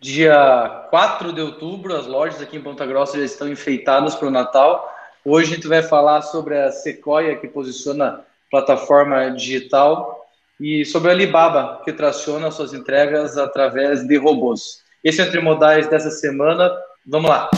dia 4 de outubro, as lojas aqui em Ponta Grossa já estão enfeitadas para o Natal. Hoje a gente vai falar sobre a Sequoia, que posiciona plataforma digital, e sobre a Alibaba, que traciona suas entregas através de robôs. Esse é Entre Modais dessa semana. Vamos lá!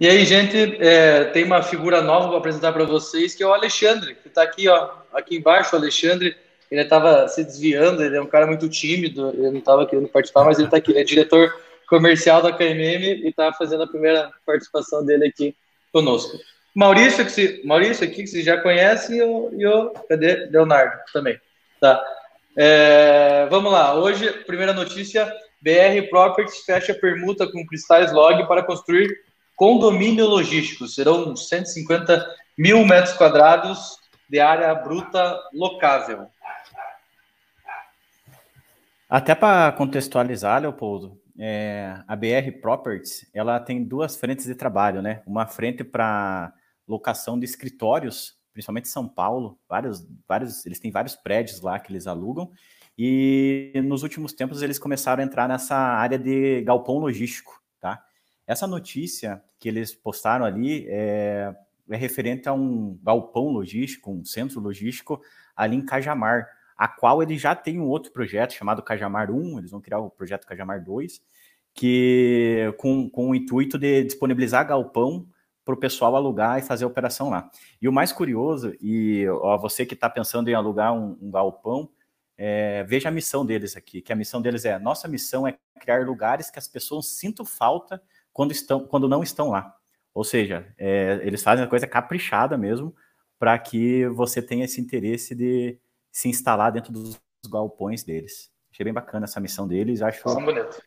E aí, gente, é, tem uma figura nova para apresentar para vocês, que é o Alexandre, que está aqui, ó, aqui embaixo, o Alexandre. Ele estava se desviando, ele é um cara muito tímido, ele não estava querendo participar, mas ele está aqui, ele é diretor comercial da KMM e está fazendo a primeira participação dele aqui conosco. Maurício, que se, Maurício aqui, que você já conhece, e o, e o cadê? Leonardo também. Tá. É, vamos lá, hoje, primeira notícia, BR Properties fecha permuta com Cristais Log para construir condomínio logístico. Serão 150 mil metros quadrados de área bruta locável. Até para contextualizar, Leopoldo, é, a BR Properties ela tem duas frentes de trabalho, né? Uma frente para locação de escritórios, principalmente em São Paulo, vários, vários, eles têm vários prédios lá que eles alugam, e nos últimos tempos eles começaram a entrar nessa área de galpão logístico? Essa notícia que eles postaram ali é, é referente a um galpão logístico, um centro logístico ali em Cajamar, a qual ele já tem um outro projeto chamado Cajamar 1, eles vão criar o projeto Cajamar 2, que com, com o intuito de disponibilizar galpão para o pessoal alugar e fazer a operação lá. E o mais curioso, e ó, você que está pensando em alugar um, um galpão, é, veja a missão deles aqui, que a missão deles é, nossa missão é criar lugares que as pessoas sintam falta quando, estão, quando não estão lá. Ou seja, é, eles fazem a coisa caprichada mesmo para que você tenha esse interesse de se instalar dentro dos galpões deles. Achei bem bacana essa missão deles, acho. bonito.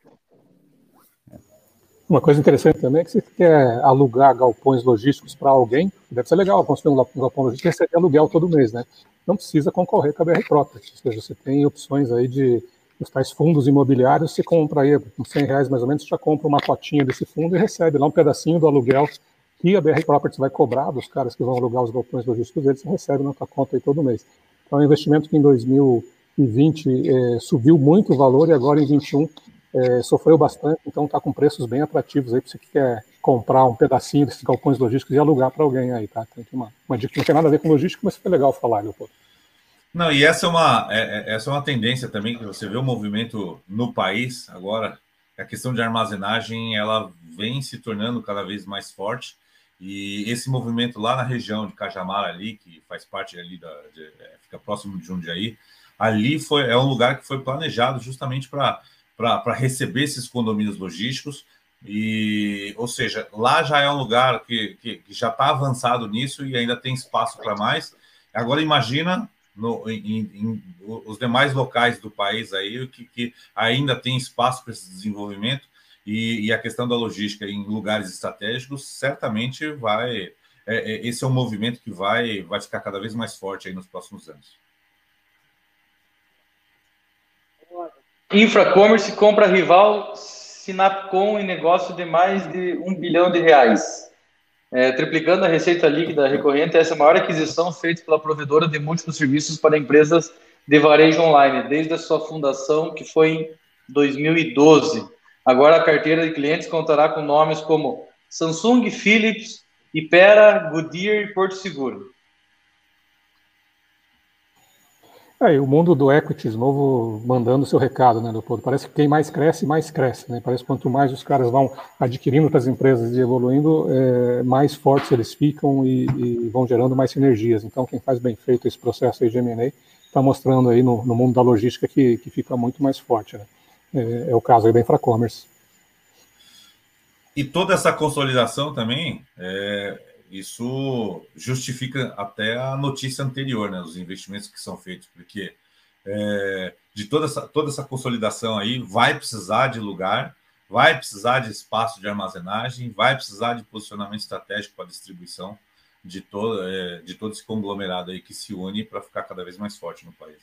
Uma coisa interessante também é que se quer alugar galpões logísticos para alguém, deve ser legal construir um galpão logístico e receber aluguel todo mês, né? Não precisa concorrer com a BR Property, ou seja, você tem opções aí de os tais fundos imobiliários, você compra aí, com 100 reais mais ou menos, já compra uma cotinha desse fundo e recebe lá um pedacinho do aluguel que a BR Properties vai cobrar dos caras que vão alugar os galpões logísticos deles, recebe na sua conta aí todo mês. Então, é um investimento que em 2020 é, subiu muito o valor e agora em 2021 é, sofreu bastante, então está com preços bem atrativos aí para você que quer comprar um pedacinho desses galpões logísticos e alugar para alguém aí, tá? Tem uma, uma dica que não tem nada a ver com logística, mas foi legal falar, Leopoldo. Não, e essa é uma, é, é, essa é uma tendência também que você vê o movimento no país agora. A questão de armazenagem ela vem se tornando cada vez mais forte e esse movimento lá na região de Cajamar ali, que faz parte ali da, de, é, fica próximo de Jundiaí, ali foi é um lugar que foi planejado justamente para para receber esses condomínios logísticos e, ou seja, lá já é um lugar que, que, que já está avançado nisso e ainda tem espaço para mais. Agora imagina no, em, em, os demais locais do país aí que, que ainda tem espaço para esse desenvolvimento e, e, a questão da logística em lugares estratégicos certamente vai é, é, esse é um movimento que vai vai ficar cada vez mais forte aí nos próximos anos. Infracommerce compra rival Sinapcom em negócio de mais de um bilhão de reais é, triplicando a receita líquida recorrente, essa é a maior aquisição feita pela provedora de múltiplos serviços para empresas de varejo online, desde a sua fundação, que foi em 2012. Agora a carteira de clientes contará com nomes como Samsung, Philips, Ipera, Goodyear e Porto Seguro. É, o mundo do equities novo mandando seu recado, né, Leopoldo? Parece que quem mais cresce, mais cresce, né? Parece que quanto mais os caras vão adquirindo outras empresas e evoluindo, é, mais fortes eles ficam e, e, vão gerando mais sinergias. Então, quem faz bem feito esse processo aí de M&A está mostrando aí no, no, mundo da logística que, que fica muito mais forte, né? É, é o caso aí da Infracommerce. E toda essa consolidação também é, isso justifica até a notícia anterior, né? Os investimentos que são feitos, porque é, de toda essa, toda essa consolidação aí vai precisar de lugar, vai precisar de espaço de armazenagem, vai precisar de posicionamento estratégico para distribuição de todo, é, de todo esse conglomerado aí que se une para ficar cada vez mais forte no país.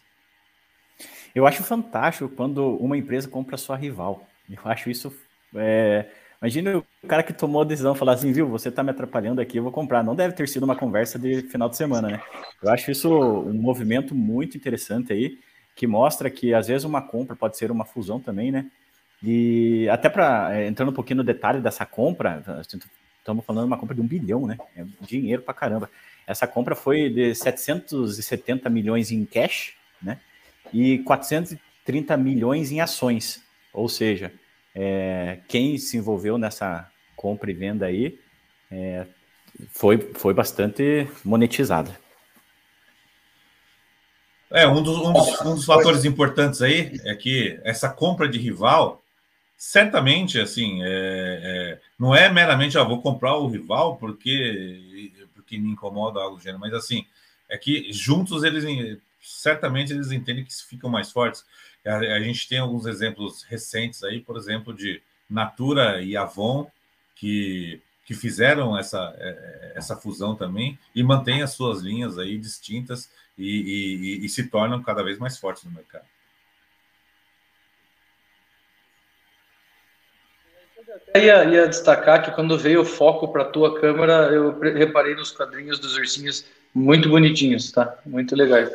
Eu acho fantástico quando uma empresa compra sua rival. Eu acho isso. É... Imagina o cara que tomou a decisão falar assim, viu, você está me atrapalhando aqui, eu vou comprar. Não deve ter sido uma conversa de final de semana, né? Eu acho isso um movimento muito interessante aí, que mostra que às vezes uma compra pode ser uma fusão também, né? E até para é, entrando um pouquinho no detalhe dessa compra, estamos falando de uma compra de um bilhão, né? É dinheiro para caramba. Essa compra foi de 770 milhões em cash, né? E 430 milhões em ações. Ou seja, é, quem se envolveu nessa compra e venda aí é, foi, foi bastante monetizada. É, um dos, um, dos, um dos fatores importantes aí é que essa compra de rival, certamente, assim, é, é, não é meramente, ah, vou comprar o rival porque que me incomoda algo do gênero, mas assim, é que juntos eles certamente eles entendem que ficam mais fortes. A, a gente tem alguns exemplos recentes aí, por exemplo, de Natura e Avon, que, que fizeram essa, é, essa fusão também e mantêm as suas linhas aí distintas e, e, e se tornam cada vez mais fortes no mercado. ia, ia destacar que quando veio o foco para a tua câmera, eu reparei nos quadrinhos dos ursinhos muito bonitinhos, tá? Muito legais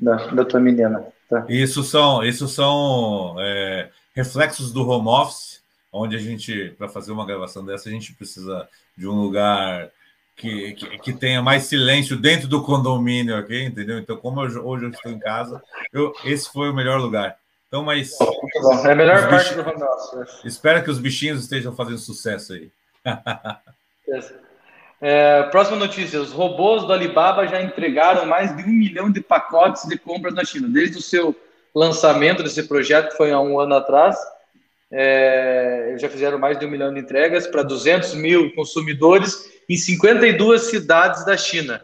da, da tua menina. Tá? Isso são, isso são é, reflexos do home office, onde a gente, para fazer uma gravação dessa, a gente precisa de um lugar que, que, que, tenha mais silêncio dentro do condomínio aqui, entendeu? Então, como eu, hoje eu estou em casa, eu, esse foi o melhor lugar. Então, mas. É a melhor parte do home office. Espero que os bichinhos estejam fazendo sucesso aí. é, próxima notícia: os robôs do Alibaba já entregaram mais de um milhão de pacotes de compras na China. Desde o seu lançamento desse projeto, que foi há um ano atrás, é, já fizeram mais de um milhão de entregas para 200 mil consumidores em 52 cidades da China.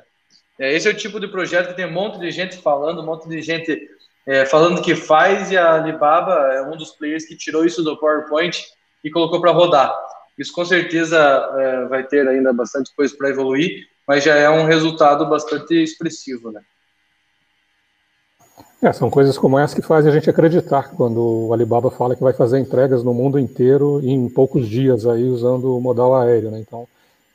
É, esse é o tipo de projeto que tem um monte de gente falando, um monte de gente é, falando que faz, e a Alibaba é um dos players que tirou isso do PowerPoint e colocou para rodar. Isso com certeza é, vai ter ainda bastante coisa para evoluir, mas já é um resultado bastante expressivo, né? É, são coisas como essa que fazem a gente acreditar quando o Alibaba fala que vai fazer entregas no mundo inteiro em poucos dias aí usando o modal aéreo, né? Então,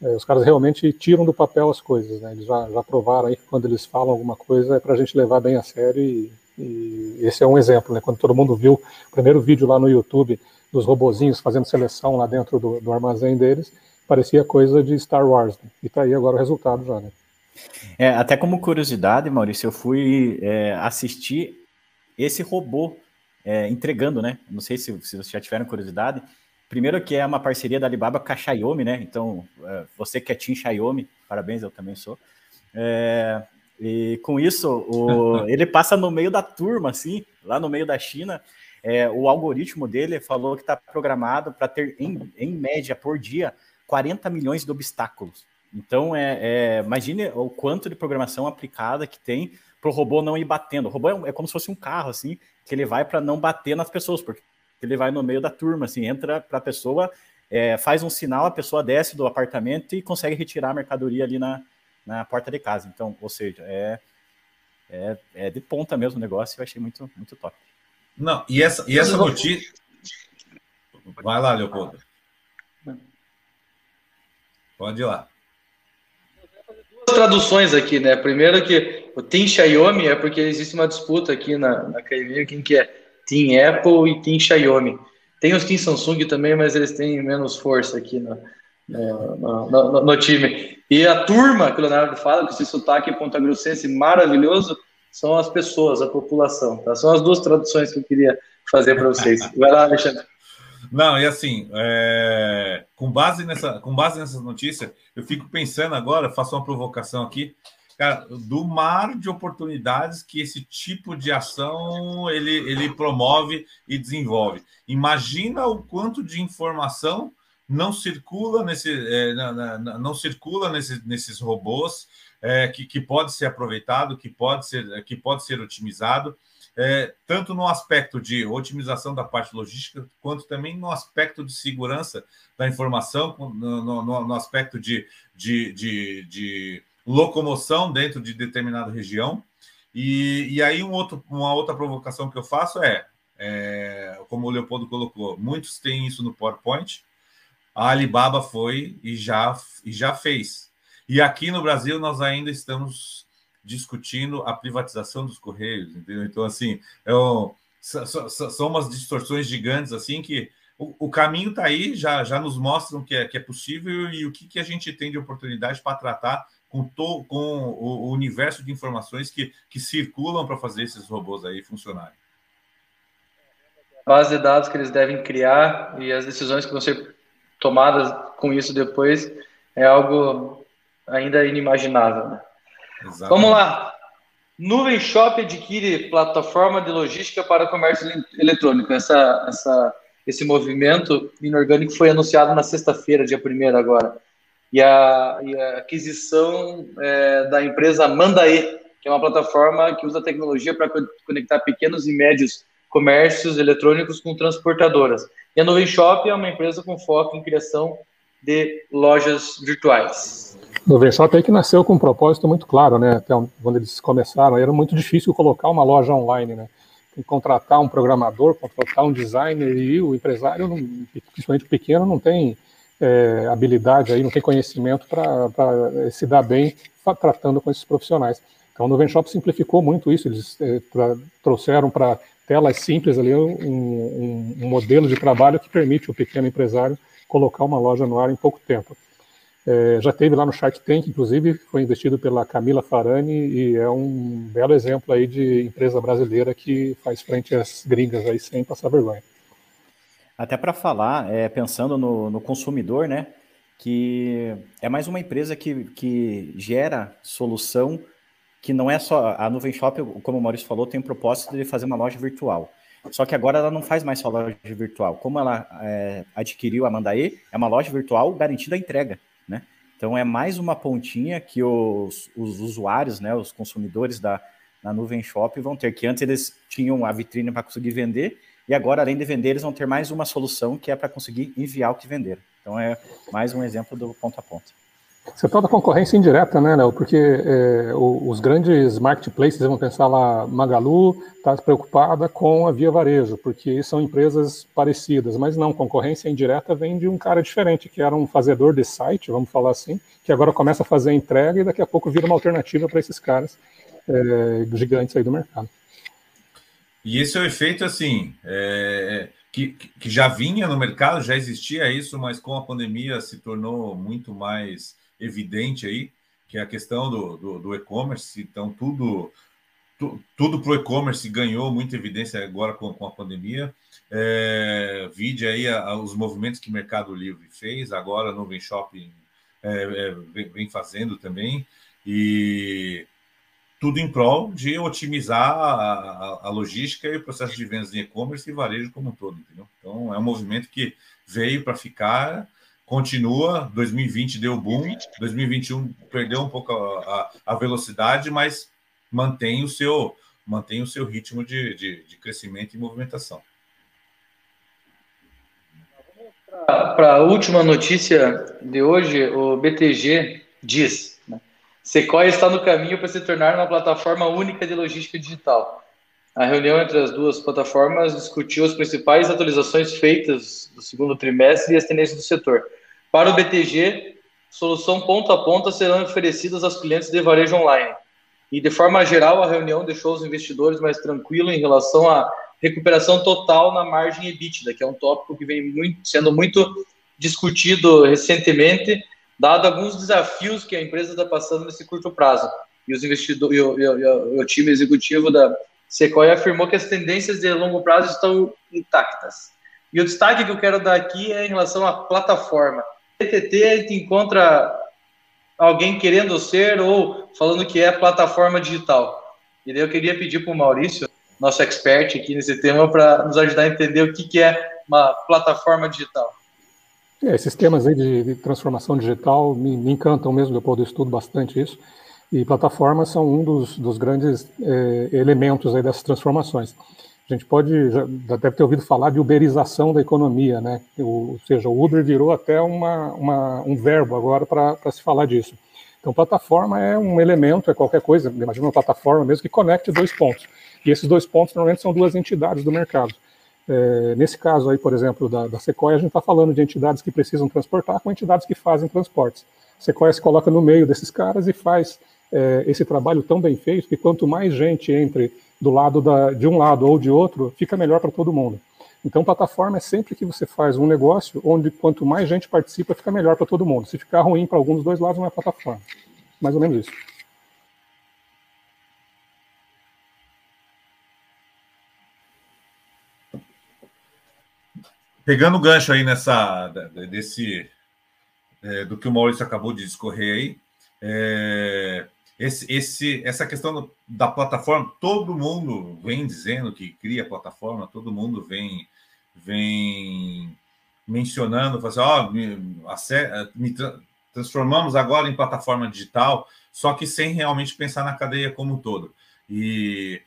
é, os caras realmente tiram do papel as coisas, né? Eles já, já provaram aí que quando eles falam alguma coisa é para a gente levar bem a sério e e esse é um exemplo, né? Quando todo mundo viu o primeiro vídeo lá no YouTube dos robozinhos fazendo seleção lá dentro do, do armazém deles, parecia coisa de Star Wars. Né? E tá aí agora o resultado já, né? É, até como curiosidade, Maurício, eu fui é, assistir esse robô é, entregando, né? Não sei se, se vocês já tiveram curiosidade. Primeiro que é uma parceria da Alibaba com a Xiaomi, né? Então, é, você que é Team Xiaomi, parabéns, eu também sou. É, e com isso, o, ele passa no meio da turma, assim, lá no meio da China. É, o algoritmo dele falou que está programado para ter, em, em média, por dia, 40 milhões de obstáculos. Então, é, é, imagine o quanto de programação aplicada que tem para o robô não ir batendo. O robô é, é, como se fosse um carro, assim, que ele vai para não bater nas pessoas, porque ele vai no meio da turma, assim, entra para a pessoa, é, faz um sinal, a pessoa desce do apartamento e consegue retirar a mercadoria ali na, na porta de casa. Então, ou seja, é, é, é de ponta mesmo o negócio, eu achei muito, muito top. Não, e essa, e essa notícia. Vai lá, Leopoldo. Pode ir lá. Duas traduções aqui, né? Primeiro que o Team Xiaomi é porque existe uma disputa aqui na, na academia, quem que é Team Apple e Team Xiaomi. Tem os Team Samsung também, mas eles têm menos força aqui no, no, no, no time. E a turma que o Leonardo fala, com esse sotaque ponta-grossense maravilhoso, são as pessoas, a população. Tá? São as duas traduções que eu queria fazer para vocês. Vai lá, Alexandre. Não, e assim, é... com, base nessa, com base nessas notícias, eu fico pensando agora, faço uma provocação aqui, cara, do mar de oportunidades que esse tipo de ação ele, ele promove e desenvolve. Imagina o quanto de informação não circula nesse, é, não circula nesse, nesses robôs é, que, que pode ser aproveitado, que pode ser, que pode ser otimizado, é, tanto no aspecto de otimização da parte logística, quanto também no aspecto de segurança da informação, no, no, no aspecto de, de, de, de locomoção dentro de determinada região. E, e aí um outro, uma outra provocação que eu faço é, é, como o Leopoldo colocou, muitos têm isso no PowerPoint. A Alibaba foi e já, e já fez. E aqui no Brasil nós ainda estamos discutindo a privatização dos Correios, entendeu? Então, assim, é um, são umas distorções gigantes, assim, que o, o caminho está aí, já, já nos mostram que é, que é possível e o que, que a gente tem de oportunidade para tratar com, to, com o, o, universo de informações que, que circulam para fazer esses robôs aí funcionarem. Base de dados que eles devem criar e as decisões que vão ser tomadas com isso depois é algo ainda inimaginável. Né? Vamos lá. Nuvem Shop adquire plataforma de logística para comércio eletrônico. Essa, essa, esse movimento inorgânico foi anunciado na sexta-feira, dia 1 agora. E a, e a aquisição é, da empresa Mandae, que é uma plataforma que usa tecnologia para conectar pequenos e médios comércios eletrônicos com transportadoras. E a Nuvem Shop é uma empresa com foco em criação de lojas virtuais. No VShop aí que nasceu com um propósito muito claro, né? Até quando eles começaram, era muito difícil colocar uma loja online, né? Contratar um programador, contratar um designer e o empresário, principalmente pequeno, não tem é, habilidade aí, não tem conhecimento para se dar bem tratando com esses profissionais. Então, no VenShop simplificou muito isso, eles é, pra, trouxeram para telas simples ali um, um, um modelo de trabalho que permite o pequeno empresário colocar uma loja no ar em pouco tempo. É, já teve lá no Shark Tank, inclusive, foi investido pela Camila Farani e é um belo exemplo aí de empresa brasileira que faz frente às gringas aí sem passar vergonha. Até para falar, é, pensando no, no, consumidor, né, que é mais uma empresa que, que gera solução que não é só a Nuvem Shop, como o Maurício falou, tem o propósito de fazer uma loja virtual. Só que agora ela não faz mais só loja virtual. Como ela é, adquiriu a Mandae, é uma loja virtual garantida a entrega. Né? Então é mais uma pontinha que os, os usuários, né, os consumidores da, da Nuvem Shop vão ter, que antes eles tinham a vitrine para conseguir vender, e agora, além de vender, eles vão ter mais uma solução que é para conseguir enviar o que venderam. Então é mais um exemplo do ponto a ponto. Você fala da concorrência indireta, né, Léo? Porque é, os grandes marketplaces vão pensar lá, Magalu está preocupada com a Via Varejo, porque são empresas parecidas, mas não, concorrência indireta vem de um cara diferente, que era um fazedor de site, vamos falar assim, que agora começa a fazer a entrega e daqui a pouco vira uma alternativa para esses caras é, gigantes aí do mercado. E esse é o efeito, assim, é, que, que já vinha no mercado, já existia isso, mas com a pandemia se tornou muito mais evidente aí, que é a questão do, do, do e-commerce. Então, tudo, tu, tudo para o e-commerce ganhou muita evidência agora com, com a pandemia. É, vide aí a, a, os movimentos que Mercado Livre fez, agora no Vem Shopping é, é, vem fazendo também. E tudo em prol de otimizar a, a, a, logística e o processo de vendas em e-commerce e varejo como um todo, entendeu? Então, é um movimento que veio para ficar continua. 2020 deu boom, 2021 perdeu um pouco a, a, a velocidade, mas mantém o seu, mantém o seu ritmo de, de, de crescimento e movimentação. Para a última notícia de hoje, o BTG diz: né, Sequoia está no caminho para se tornar uma plataforma única de logística digital. A reunião entre as duas plataformas discutiu as principais atualizações feitas do segundo trimestre e as tendências do setor. Para o BTG, solução ponta a ponta serão oferecidas aos clientes de varejo online. E, de forma geral, a reunião deixou os investidores mais tranquilos em relação à recuperação total na margem EBITDA, que é um tópico que vem muito, sendo muito discutido recentemente, dado alguns desafios que a empresa está passando nesse curto prazo. E os investidores, e o, e o, o time executivo da Sequoia afirmou que as tendências de longo prazo estão intactas. E o destaque que eu quero dar aqui é em relação à plataforma. PTT a gente encontra alguém querendo ser ou falando que é plataforma digital. E daí eu queria pedir para o Maurício, nosso expert aqui nesse tema, para nos ajudar a entender o que, que é uma plataforma digital. É, esses temas aí de, de transformação digital me, me, encantam mesmo, depois eu estudo bastante isso. E plataformas são um dos, dos grandes é, elementos aí dessas transformações. A gente pode, já deve ter ouvido falar de uberização da economia, né? ou seja, o Uber virou até uma, uma um verbo agora para se falar disso. Então, plataforma é um elemento, é qualquer coisa, imagina uma plataforma mesmo que conecte dois pontos. E esses dois pontos normalmente são duas entidades do mercado. É, nesse caso aí, por exemplo, da, da Sequoia, a gente está falando de entidades que precisam transportar com entidades que fazem transportes. A Sequoia se coloca no meio desses caras e faz é, esse trabalho tão bem feito que quanto mais gente entre do lado da, de um lado ou de outro, fica melhor para todo mundo. Então, plataforma é sempre que você faz um negócio onde quanto mais gente participa, fica melhor para todo mundo. Se ficar ruim para algum dos dois lados, não é plataforma. Mais ou menos isso. Pegando o gancho aí nessa desse é, do que o Maurício acabou de discorrer aí, é, esse, esse, essa questão da plataforma, todo mundo vem dizendo que cria plataforma, todo mundo vem, vem mencionando, assim, oh, me, me transformamos agora em plataforma digital, só que sem realmente pensar na cadeia como um todo. E,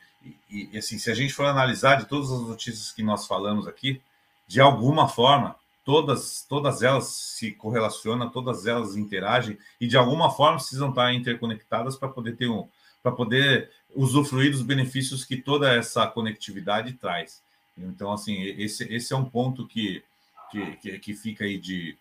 e, assim, se a gente for analisar de todas as notícias que nós falamos aqui, de alguma forma, todas, todas elas se correlacionam, todas elas interagem e de alguma forma precisam estar interconectadas para poder ter um, para poder usufruir dos benefícios que toda essa conectividade traz. Então, assim, esse, esse é um ponto que, que, que fica aí de,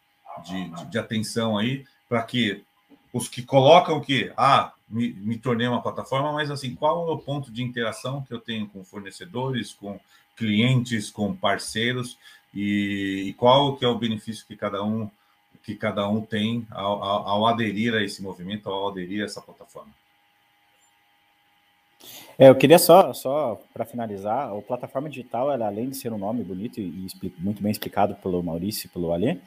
de, de atenção aí para que os que colocam que ah, me, me tornei uma plataforma, mas assim, qual é o ponto de interação que eu tenho com fornecedores, com clientes, com parceiros, e, e, qual que é o benefício que cada um que cada um tem ao, ao, ao aderir a esse movimento, ao aderir a essa plataforma. É, eu queria só, só para finalizar, a plataforma digital, ela, além de ser um nome bonito e, e muito bem explicado pelo Maurício e pelo Alê,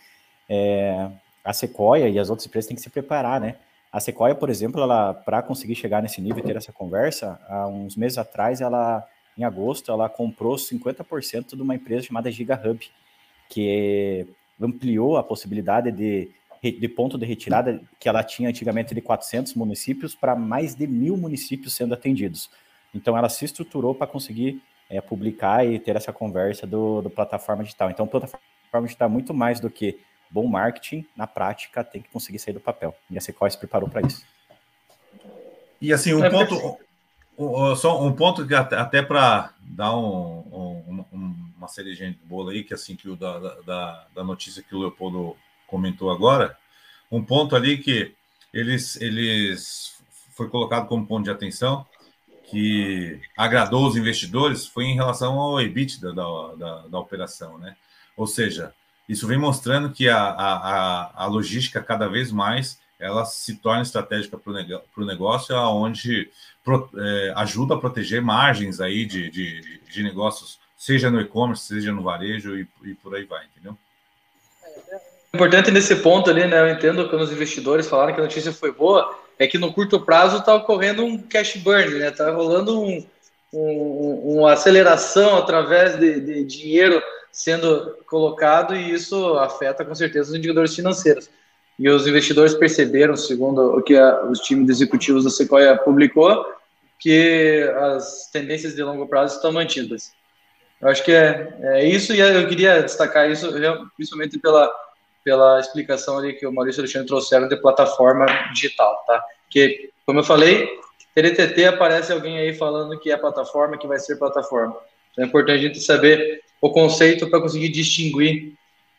é, a Sequoia e as outras empresas têm que se preparar, né? A Sequoia, por exemplo, ela para conseguir chegar nesse nível e ter essa conversa, há uns meses atrás ela em agosto, ela comprou 50% de uma empresa chamada GigaHub, que ampliou a possibilidade de, de ponto de retirada que ela tinha antigamente de 400 municípios para mais de mil municípios sendo atendidos. Então, ela se estruturou para conseguir é, publicar e ter essa conversa do, do plataforma digital. Então, plataforma digital é muito mais do que bom marketing, na prática, tem que conseguir sair do papel. E a Sequoia se preparou para isso. E assim, um é ponto, só um ponto que até, até para dar um, um, uma cerejinha de bolo aí, que assim que o da, da, da, notícia que o Leopoldo comentou agora, um ponto ali que eles, eles foi colocado como ponto de atenção, que agradou os investidores, foi em relação ao EBITDA da, da, da operação, né? Ou seja, isso vem mostrando que a, a, a logística cada vez mais ela se torna estratégica para o negócio, onde pro, é, ajuda a proteger margens aí de, de, de negócios, seja no e-commerce, seja no varejo e, e, por aí vai, entendeu? Importante nesse ponto ali, né? Eu entendo quando os investidores falaram que a notícia foi boa, é que no curto prazo está ocorrendo um cash burn, né? Está rolando um, um, uma aceleração através de, de dinheiro sendo colocado e isso afeta com certeza os indicadores financeiros e os investidores perceberam, segundo o que a, os times executivos da Sequoia publicou, que as tendências de longo prazo estão mantidas. Eu acho que é, é isso, e eu queria destacar isso principalmente pela, pela explicação ali que o Maurício e o Alexandre trouxeram de plataforma digital, tá? Que, como eu falei, TTT aparece alguém aí falando que é plataforma, que vai ser plataforma. Então é importante a gente saber o conceito para conseguir distinguir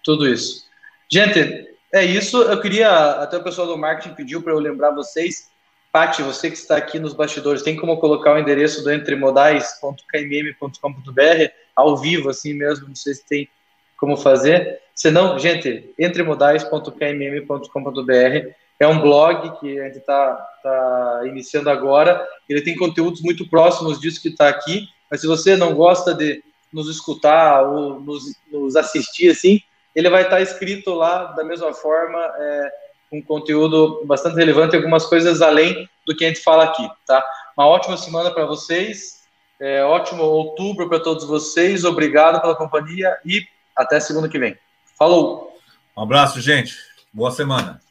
tudo isso. Gente, é isso. Eu queria, até o pessoal do marketing pediu para eu lembrar vocês. Pati, você que está aqui nos bastidores, tem como colocar o endereço do entremodais.kmm.com.br ao vivo, assim mesmo, não sei se tem como fazer. Se não, gente, entremodais.kmm.com.br é um blog que a gente está tá iniciando agora. Ele tem conteúdos muito próximos disso que está aqui, mas se você não gosta de nos escutar ou nos, nos assistir assim, ele vai estar escrito lá da mesma forma, é, um conteúdo bastante relevante, algumas coisas além do que a gente fala aqui, tá? Uma ótima semana para vocês, é, ótimo outubro para todos vocês, obrigado pela companhia e até segunda que vem. Falou! Um abraço, gente. Boa semana.